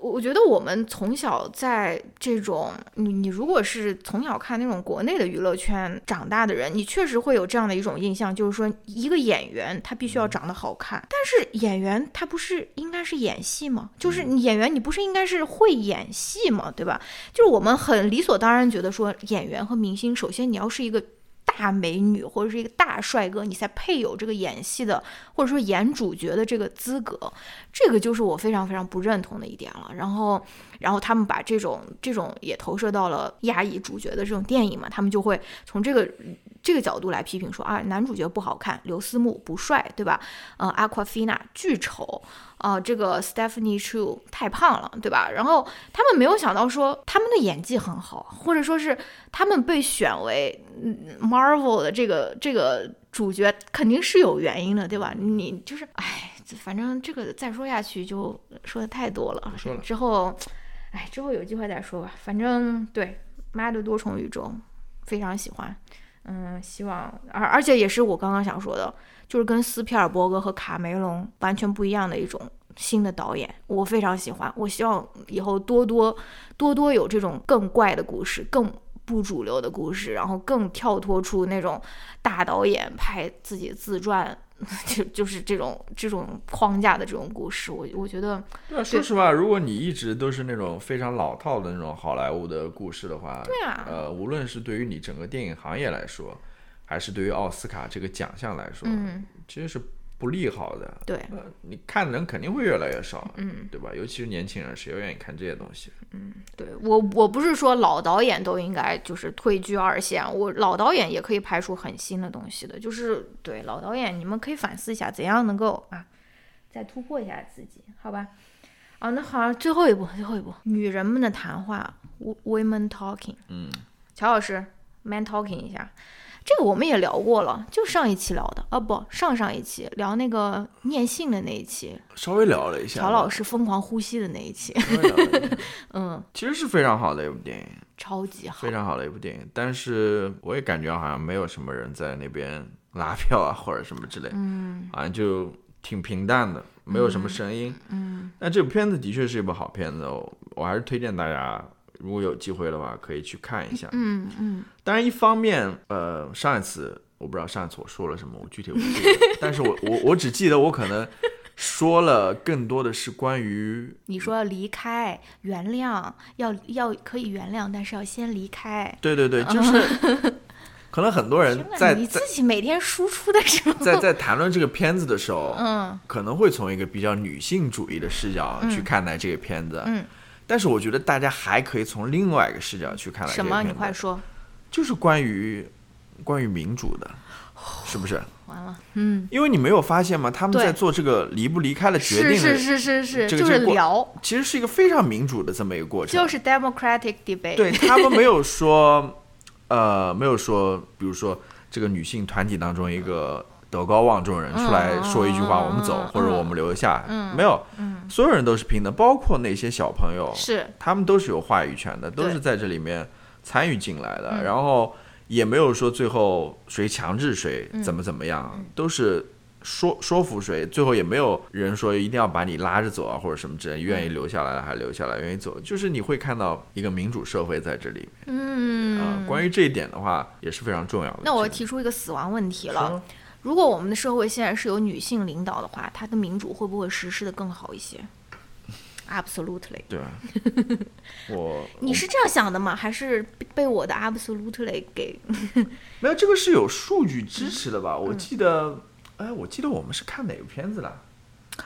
我我觉得我们从小在这种你你如果是从小看那种国内的娱乐圈长大的人，你确实会有这样的一种印象，就是说一个演员他必须要长得好看，但是演员他不是应该是演戏吗？就是演员你不是应该是会演戏吗？对吧？就是我们很理所当然觉得说演员和明星首先。你要是一个大美女或者是一个大帅哥，你才配有这个演戏的或者说演主角的这个资格，这个就是我非常非常不认同的一点了。然后，然后他们把这种这种也投射到了亚裔主角的这种电影嘛，他们就会从这个这个角度来批评说啊，男主角不好看，刘思慕不帅，对吧？呃，Aquafina 巨丑。啊，这个 Stephanie Chu 太胖了，对吧？然后他们没有想到说他们的演技很好，或者说是他们被选为 Marvel 的这个这个主角，肯定是有原因的，对吧？你就是，哎，反正这个再说下去就说的太多了。之后，哎，之后有机会再说吧。反正对妈的多重宇宙非常喜欢，嗯，希望而而且也是我刚刚想说的。就是跟斯皮尔伯格和卡梅隆完全不一样的一种新的导演，我非常喜欢。我希望以后多多多多有这种更怪的故事，更不主流的故事，然后更跳脱出那种大导演拍自己自传，就就是这种这种框架的这种故事。我我觉得，对，说实话，如果你一直都是那种非常老套的那种好莱坞的故事的话，对啊，呃，无论是对于你整个电影行业来说。还是对于奥斯卡这个奖项来说，嗯，其实是不利好的。对，你看的人肯定会越来越少，嗯，对吧？尤其是年轻人，谁愿意看这些东西？嗯，对我，我不是说老导演都应该就是退居二线，我老导演也可以拍出很新的东西的。就是对老导演，你们可以反思一下，怎样能够啊再突破一下自己，好吧？啊，那好，最后一步，最后一步，女人们的谈话，women talking。嗯，乔老师，man talking 一下。这个我们也聊过了，就上一期聊的啊，不上上一期聊那个念信的那一期，稍微聊了一下。乔老师疯狂呼吸的那一期，嗯，其实是非常好的一部电影，超级好，非常好的一部电影。但是我也感觉好像没有什么人在那边拉票啊，或者什么之类，嗯，好像就挺平淡的，没有什么声音。嗯，那这部片子的确是一部好片子，我我还是推荐大家，如果有机会的话，可以去看一下。嗯嗯，当然，一方面，呃，上一次我不知道上一次我说了什么，我具体不记得，但是我 我我只记得我可能说了更多的是关于你说要离开，原谅，要要可以原谅，但是要先离开。对对对，就是可能很多人 在在你自己每天输出的时候，在在谈论这个片子的时候，嗯可能会从一个比较女性主义的视角去看待这个片子。嗯，但是我觉得大家还可以从另外一个视角去看待这什么？你快说。就是关于关于民主的，是不是？完了，嗯，因为你没有发现吗？他们在做这个离不离开的决定的，是是是是，就是这个这个过聊，其实是一个非常民主的这么一个过程。就是 democratic debate。对他们没有说，呃，没有说，比如说这个女性团体当中一个德高望重人出来说一句话，嗯我们走，嗯或者我们留下，嗯没有，嗯，所有人都是平等，包括那些小朋友，是。他们都是有话语权的，都是在这里面参与进来的，嗯。然后也没有说最后谁强制谁嗯。怎么怎么样，都是说说服谁，最后也没有人说一定要把你拉着走啊或者什么之类，愿意留下来还留下来，愿意走，就是你会看到一个民主社会在这里面。嗯。啊、关于这一点的话也是非常重要的。那我这个。提出一个死亡问题了。说：如果我们的社会现在是由女性领导的话，它的民主会不会实施的更好一些？Absolutely。对吧？我你是这样想的吗？还是被我的 absolutely 给？没有这个是有数据支持的吧？嗯我记得，哎，我记得我们是看哪个片子了？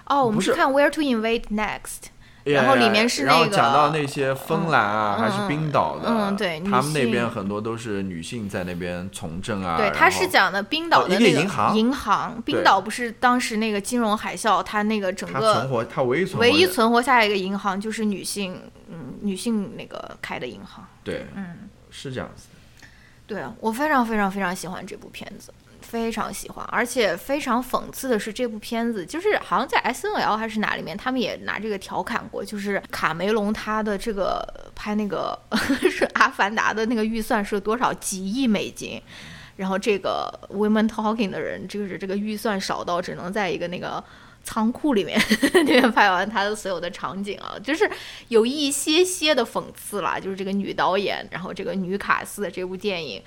哦，我们是看 Where to Invade Next。然后里面是然后那个讲到那些芬兰啊，嗯还是冰岛的，嗯对他们那边很多都是女性在那边从政啊。对，然他是讲的冰岛的那个银行银行冰岛不是当时那个金融海啸，它那个整他存个活，他唯一存活唯一存活下来一个银行就是女性，嗯，女性那个开的银行。对，嗯，是这样子。对啊我非常非常非常喜欢这部片子，非常喜欢，而且非常讽刺的是，这部片子就是好像在 S N L 还是哪里面，他们也拿这个调侃过，就是卡梅隆他的这个拍那个是《阿凡达》的那个预算是多少几亿美金。然后这个 Women Talking 的人，就是这个预算少到只能在一个那个仓库里面 里面拍完他的所有的场景啊，就是有一些些的讽刺啦。就是这个女导演，然后这个女卡司的这部电影，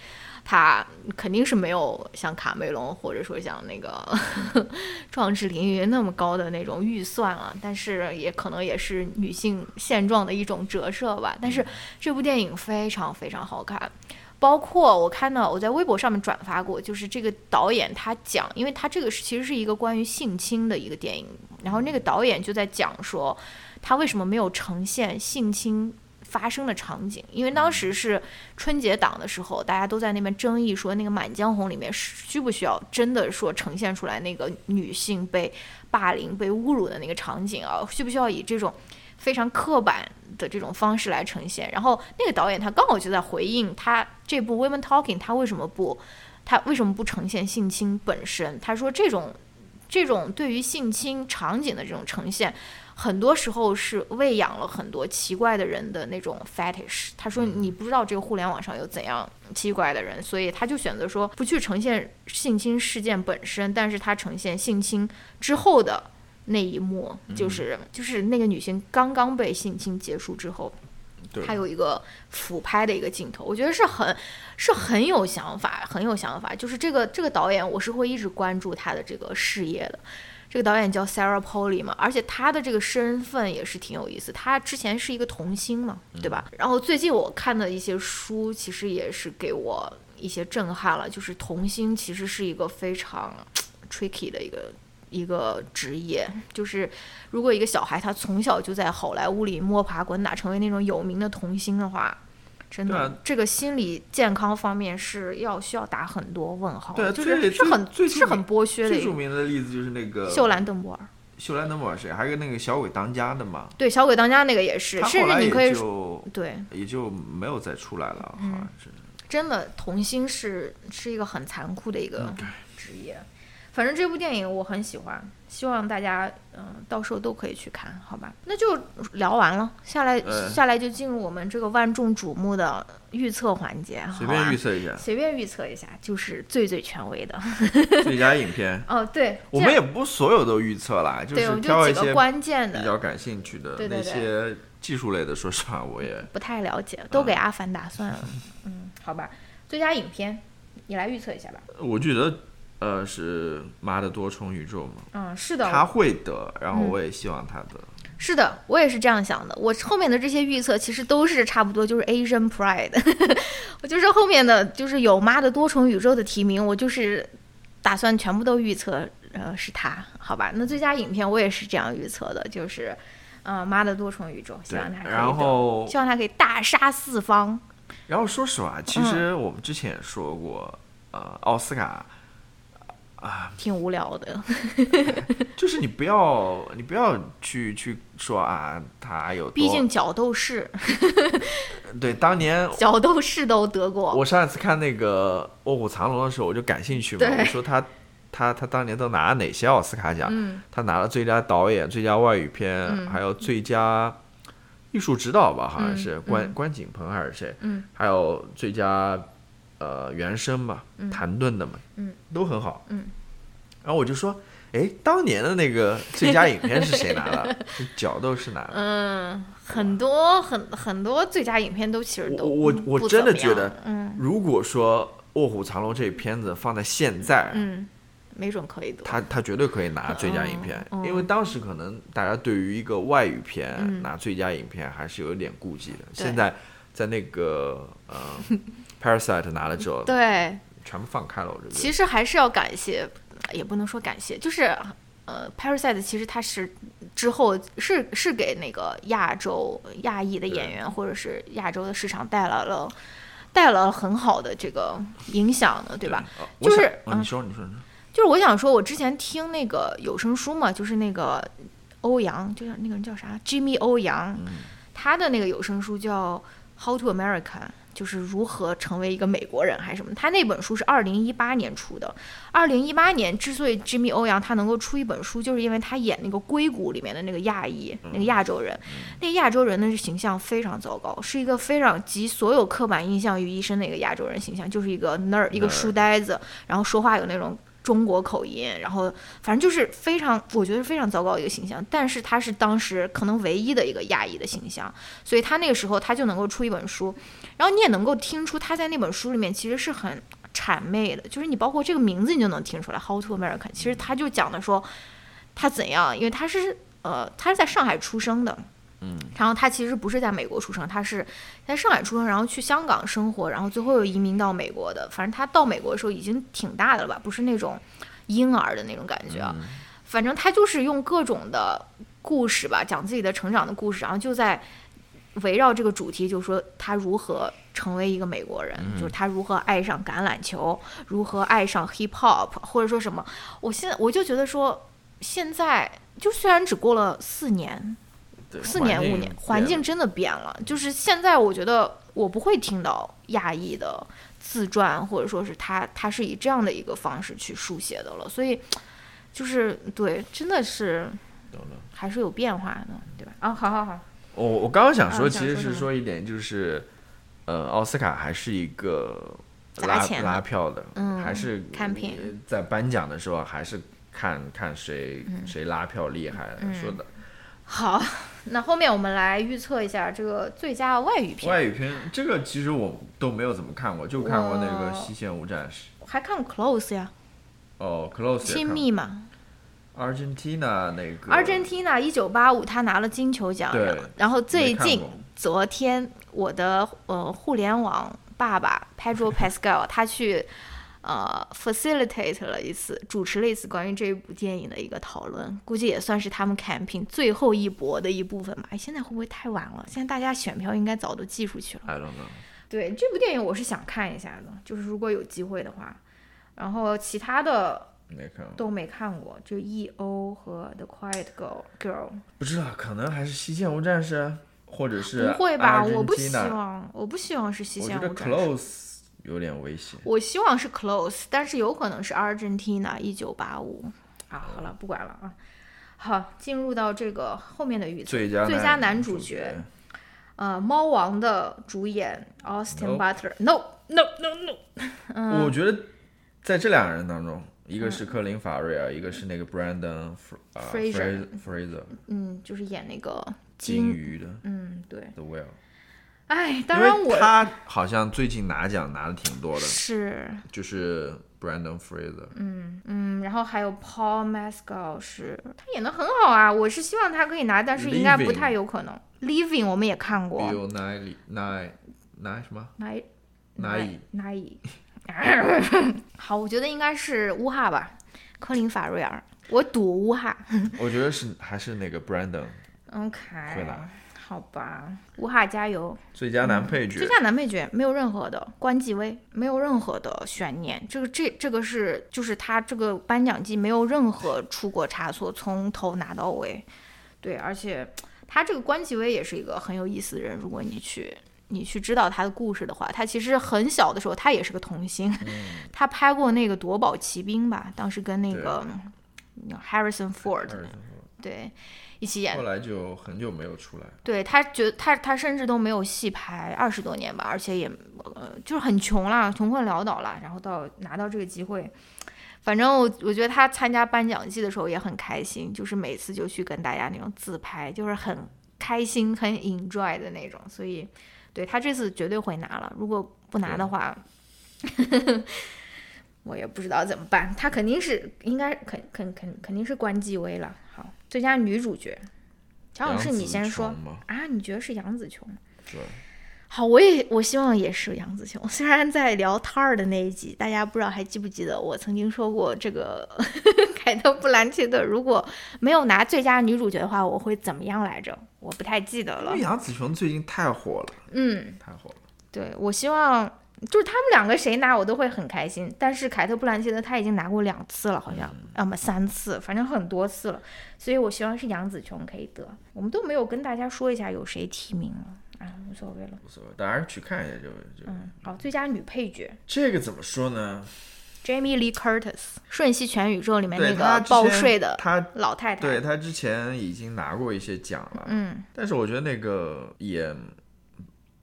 她肯定是没有像卡梅隆或者说像那个 《壮志凌云》那么高的那种预算了，但是也可能也是女性现状的一种折射吧。但是这部电影非常非常好看。包括我看到我在微博上面转发过，就是这个导演他讲，因为他这个是其实是一个关于性侵的一个电影，然后那个导演就在讲说，他为什么没有呈现性侵发生的场景，因为当时是春节档的时候，大家都在那边争议说，那个《满江红》里面需不需要真的说呈现出来那个女性被霸凌、被侮辱的那个场景啊？需不需要以这种非常刻板的这种方式来呈现？然后那个导演他刚好就在回应他这部《Women Talking》，他为什么不他为什么不呈现性侵本身？他说这种这种对于性侵场景的这种呈现。很多时候是喂养了很多奇怪的人的那种 fetish。他说你不知道这个互联网上有怎样奇怪的人，所以他就选择说不去呈现性侵事件本身，但是他呈现性侵之后的那一幕，就是就是那个女性刚刚被性侵结束之后，对他有一个俯拍的一个镜头，我觉得是很是很有想法，很有想法。就是这个这个导演，我是会一直关注他的这个事业的。这个导演叫 Sarah Polley 嘛，而且他的这个身份也是挺有意思。他之前是一个童星嘛，对吧？然后最近我看的一些书，其实也是给我一些震撼了。就是童星其实是一个非常 tricky 的一个一个职业，就是如果一个小孩他从小就在好莱坞里摸爬滚打，成为那种有名的童星的话，真的、啊这个心理健康方面是要需要打很多问号对啊最是是很最最是很剥削的最。著名的例子就是那个秀兰邓布尔，秀兰登堡谁？还有那个小鬼当家的嘛，对小鬼当家那个也是，甚至你可以就对，也就没有再出来了，好像是。真的童星是是一个很残酷的一个嗯职业。反正这部电影我很喜欢，希望大家嗯、到时候都可以去看，好吧？那就聊完了，下来、嗯下来就进入我们这个万众瞩目的预测环节，随便预测一下随便预测一下，就是最最权威的。最佳影片。哦，对，我们也不所有都预测啦，就是挑一些关键的，比较感兴趣的那些技术类的。说实话，我也不太了解，都给嗯《阿凡达》算了。嗯，好吧，最佳影片，你来预测一下吧。我觉得呃是《妈的多重宇宙》吗，嗯，是的，他会得，然后嗯我也希望他得。是的，我也是这样想的。我后面的这些预测其实都是差不多，就是 Asian Pride。我就是后面的就是有妈的多重宇宙的提名，我就是打算全部都预测，呃，是他，好吧？那最佳影片我也是这样预测的，就是，呃，妈的多重宇宙，希望他可以，然后希望他可以大杀四方。然后说实话，其嗯实我们之前也说过，呃，奥斯卡挺无聊的，就是你不要你不要去去说啊，他有毕竟角斗士，对当年 角斗士都得过。我上一次看那个《卧虎藏龙》的时候，我就感兴趣嘛，我说他他他当年都拿了哪些奥斯卡奖？嗯。他拿了最佳导演、最佳外语片，嗯。还有最佳艺术指导吧，好像嗯。是关、嗯。关锦鹏还是谁？嗯。还有最佳呃原声吧，嗯谭盾的嘛，嗯都很好。嗯然后我就说，哎，当年的那个 最佳影片是谁拿的？是角斗士拿的。嗯，很多很很多最佳影片都其实都我我真的觉得嗯如果说《卧虎藏龙》这片子放在现在，嗯，没准可以得。他他绝对可以拿最佳影片，因为当时可能大家对于一个外语片、嗯拿最佳影片还是有一点顾忌的。现在在那个呃 Parasite 拿了之后，对，全部放开了，我觉得。其实还是要感谢，也不能说感谢，就是呃，Parasite 其实它是之后是是给那个亚洲亚裔的演员或者是亚洲的市场带来了带来了很好的这个影响的，对吧？呃就是你说你说你说，就是我想说，我之前听那个有声书嘛，就是那个欧阳，就像那个人叫啥，Jimmy 欧阳，嗯。他的那个有声书叫《How to American》，就是如何成为一个美国人还是什么。他那本书是二零一八年出的。二零一八年之所以 Jimmy 欧阳他能够出一本书，就是因为他演那个硅谷里面的那个亚裔，那个亚洲人，那个亚洲人的形象非常糟糕，是一个非常集所有刻板印象于一身的一个亚洲人形象，就是一个 nerd，一个书呆子，然后说话有那种。中国口音，然后反正就是非常，我觉得非常糟糕一个形象。但是他是当时可能唯一的一个亚裔的形象，所以他那个时候他就能够出一本书，然后你也能够听出他在那本书里面其实是很谄媚的，就是你包括这个名字你就能听出来，How to America，其实他就讲的说他怎样，因为他是呃他是在上海出生的，嗯，然后他其实不是在美国出生，他是在上海出生，然后去香港生活，然后最后又移民到美国的。反正他到美国的时候已经挺大的了吧，不是那种婴儿的那种感觉啊。嗯反正他就是用各种的故事吧，讲自己的成长的故事，然后就在围绕这个主题，就是说他如何成为一个美国人，嗯就是他如何爱上橄榄球，如何爱上 hip hop，或者说什么。我现在我就觉得说，现在就虽然只过了四年，对四年五年，环境真的变了。就是现在，我觉得我不会听到亚裔的自传，或者说是他他是以这样的一个方式去书写的了。所以，就是对，真的是。还是有变化的，对吧？啊，好好好，我我刚刚想说，嗯其实是说一点，就是呃，奥斯卡还是一个拉拉票的，嗯还是看品呃在颁奖的时候还是看看谁、谁拉票厉害、嗯说的。好。那后面我们来预测一下这个最佳外语片，外语片这个其实我都没有怎么看过，就看过那个《西线无战事还看过 Close 呀，》哦，Close 亲密嘛。，Argentina 那个 Argentina 一九八五，他拿了金球奖，对然后最近昨天我的呃互联网爸爸 Pedro Pascal 他去呃 facilitate 了一次，主持了一次关于这一部电影的一个讨论，估计也算是他们 campaign 最后一搏的一部分吧。哎，现在会不会太晚了？现在大家选票应该早都寄出去了。I don't know。对这部电影我是想看一下的，就是如果有机会的话。然后其他的没看过，都没看过，就 E.O. 和 The Quiet Girl Girl。不知道，可能还是《西线无战士》，或者是不会吧？我不希望，我不希望是西线无战士。Close 有点危险。我希望是 Close，但是有可能是 Argentina 一九八五啊。好了，不管了啊。好，进入到这个后面的预测，最佳最佳男主角，呃，猫王的主演 Austin Butler，No No No No，嗯，我觉得在这两个人当中，一个是科林法瑞尔，一个是那个 Brandon Fraser Fraser，嗯，就是演那个金鱼的，嗯，对，The Whale。哎，当然我他好像最近拿奖拿的挺多的，是，就是 Brandon Fraser，嗯嗯，然后还有 Paul Mescal，是他演的很好啊，我是希望他可以拿，但是应该不太有可能。Living 我们也看过，Bill Nye Nye Nye 什么？Nye Nye Nye，好，我觉得应该是乌哈吧，科林法瑞尔，我赌乌哈。我觉得是还是那个 Brandon，OK，会拿。好吧，乌哈加油！最佳男配角，最佳男配角没有任何的关继威，没有任何的悬念。这个这这个是就是他这个颁奖季没有任何出过差错，从头拿到尾。对，而且他这个关继威也是一个很有意思的人。如果你去你去知道他的故事的话，他其实很小的时候他也是个童星，他拍过那个夺宝奇兵吧，当时跟那个 Harrison Ford，对。一起演，后来就很久没有出来。对他，觉得他他甚至都没有戏拍二十多年吧，而且也呃就是很穷啦，穷困潦倒了。然后到拿到这个机会，反正我我觉得他参加颁奖季的时候也很开心，就是每次就去跟大家那种自拍，就是很开心很 enjoy 的那种。所以，对他这次绝对会拿了。如果不拿的话，我也不知道怎么办。他肯定是应该肯肯肯肯定是关继威了。好。最佳女主角，乔老师，你先说啊？你觉得是杨紫琼？对。好，我也我希望也是杨紫琼。虽然在聊胎儿的那一集，大家不知道还记不记得我曾经说过，这个 凯特·布兰切特如果没有拿最佳女主角的话，我会怎么样来着？我不太记得了。因为杨紫琼最近太火了，嗯，太火了。对，我希望。就是他们两个谁拿我都会很开心，但是凯特·布兰切特他已经拿过两次了，好像要么三次，反正很多次了，所以我希望是杨紫琼可以得。我们都没有跟大家说一下有谁提名了，啊，无所谓了，无所谓，大家去看一下就就。嗯，好，最佳女配角，这个怎么说呢？Jamie Lee Curtis，《瞬息全宇宙》里面那个报税的老太太，对她之前已经拿过一些奖了，嗯，但是我觉得那个演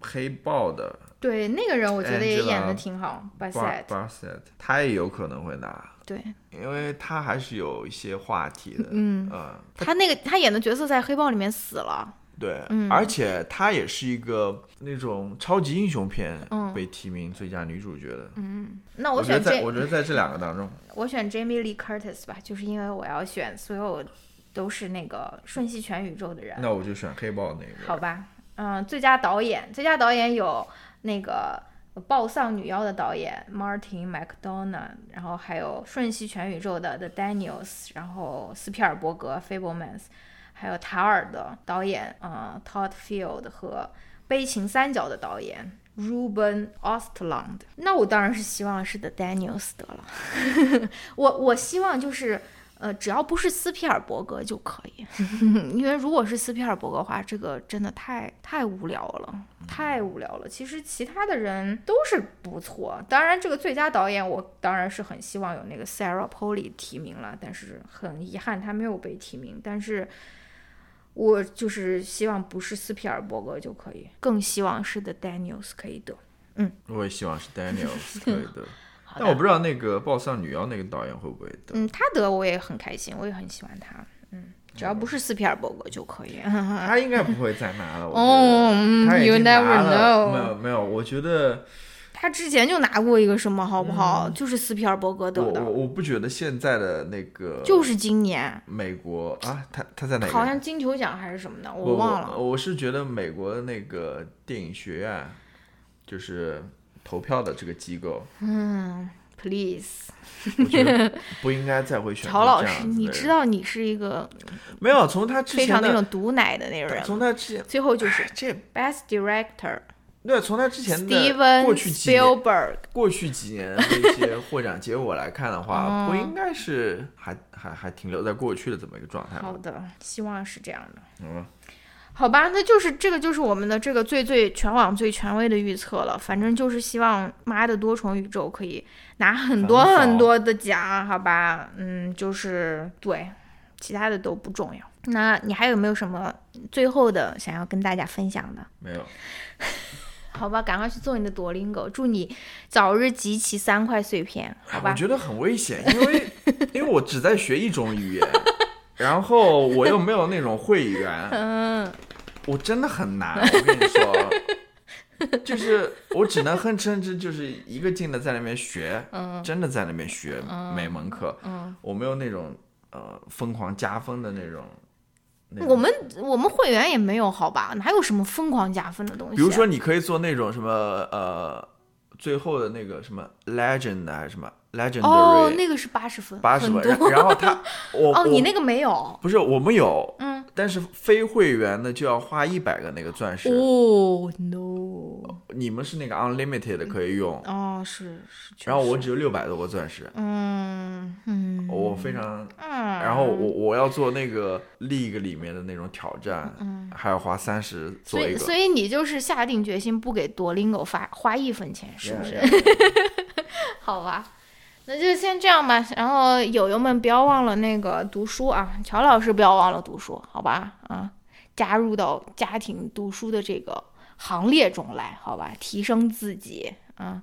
黑豹的。对那个人，我觉得也演的挺好。Bassett，他也有可能会拿。对，因为他还是有一些话题的。嗯嗯，他那个他演的角色在黑豹里面死了。对，而且他也是一个那种超级英雄片被提名最佳女主角的。嗯，那我选这，我觉得在这两个当中，我选 Jamie Lee Curtis 吧，就是因为我要选所有都是那个瞬息全宇宙的人。那我就选黑豹那个。好吧，嗯，最佳导演，最佳导演有。那个《暴丧女妖》的导演 Martin McDonagh，然后还有《瞬息全宇宙》的 The Daniels，然后斯皮尔伯格《Fablemans》，还有塔尔的导演嗯 Todd Field 和《悲情三角》的导演 Ruben Ostlund。那我当然是希望是 The Daniels 得了，我我希望就是。呃，只要不是斯皮尔伯格就可以，因为如果是斯皮尔伯格的话，这个真的太太无聊了，太无聊了。其实其他的人都是不错，当然这个最佳导演我当然是很希望有那个 Sarah Polley 提名了，但是很遗憾他没有被提名。但是我就是希望不是斯皮尔伯格就可以，更希望是 The Daniels 可以得。嗯，我也希望是 Daniels 可以得。但我不知道那个《暴丧女妖》那个导演会不会得？嗯，他得我也很开心，我也很喜欢他。嗯，只要不是斯皮尔伯格就可以。他应该不会再拿了。哦，You never know。没有没有，我觉得他之前就拿过一个什么，好不好？就是斯皮尔伯格得的。我我不觉得现在的那个就是今年美国啊，他他在哪？好像金球奖还是什么的，我忘了。我是觉得美国的那个电影学院就是。投票的这个机构，嗯，please，我觉得不应该再会选 曹老师。你知道你是一个没有从他之前非常那种毒奶的那种人，从他之前最后就是这 best director，对，从他之前的过去几年过去几年的一些获奖结果来看的话，不应该是还还还停留在过去的这么一个状态。好的，希望是这样的。嗯。好吧，那就是这个就是我们的这个最最全网最权威的预测了。反正就是希望《妈的多重宇宙》可以拿很多很多的奖，好吧？嗯，就是对，其他的都不重要。那你还有没有什么最后的想要跟大家分享的？没有，好吧，赶快去做你的多邻狗，祝你早日集齐三块碎片，好吧我？觉得很危险，因为 因为我只在学一种语言，然后我又没有那种会员，嗯，我真的很难。我跟你说，就是我只能哼哧哼哧，就是一个劲的在那边学，嗯。真的在那边学每门课，嗯。我没有那种呃疯狂加分的那种。我们我们会员也没有，好吧？哪有什么疯狂加分的东西啊、比如说，你可以做那种什么呃，最后的那个什么 legend 还是什么 legendary，哦，那个是八十分，八十分，然然后他 我哦，你那个没有，不是我们有，嗯，但是非会员的就要花一百个那个钻石，哦，no，你们是那个 unlimited 的可以用，哦，是是，然后我只有六百多个钻石，嗯嗯我。非常，嗯，然后我我要做那个 league 里面的那种挑战，还要花三十做一个，所以所以你就是下定决心不给多邻狗发花一分钱，是不是？好吧，那就先这样吧。然后友友们不要忘了那个读书啊，乔老师不要忘了读书，好吧？啊，加入到家庭读书的这个行列中来，好吧？提升自己啊，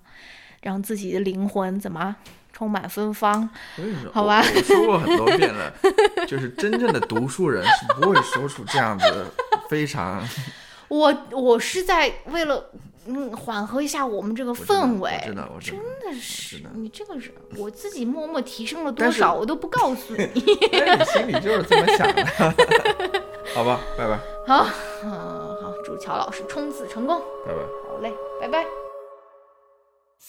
让自己的灵魂怎么充满芬芳？好吧我我说过很多遍了，就是真正的读书人是不会说出这样子非常我我是在为了嗯缓和一下我们这个氛围，真的是你这个人我自己默默提升了多少，我都不告诉你。你心里就是这么想的，好吧，拜拜，好，嗯，好，祝乔老师冲刺成功。拜拜。好嘞，拜拜。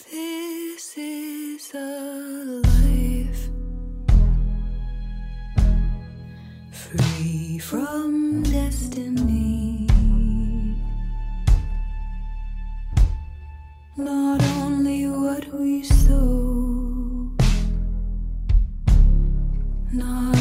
This is a life free from destiny. Not only what we sow, not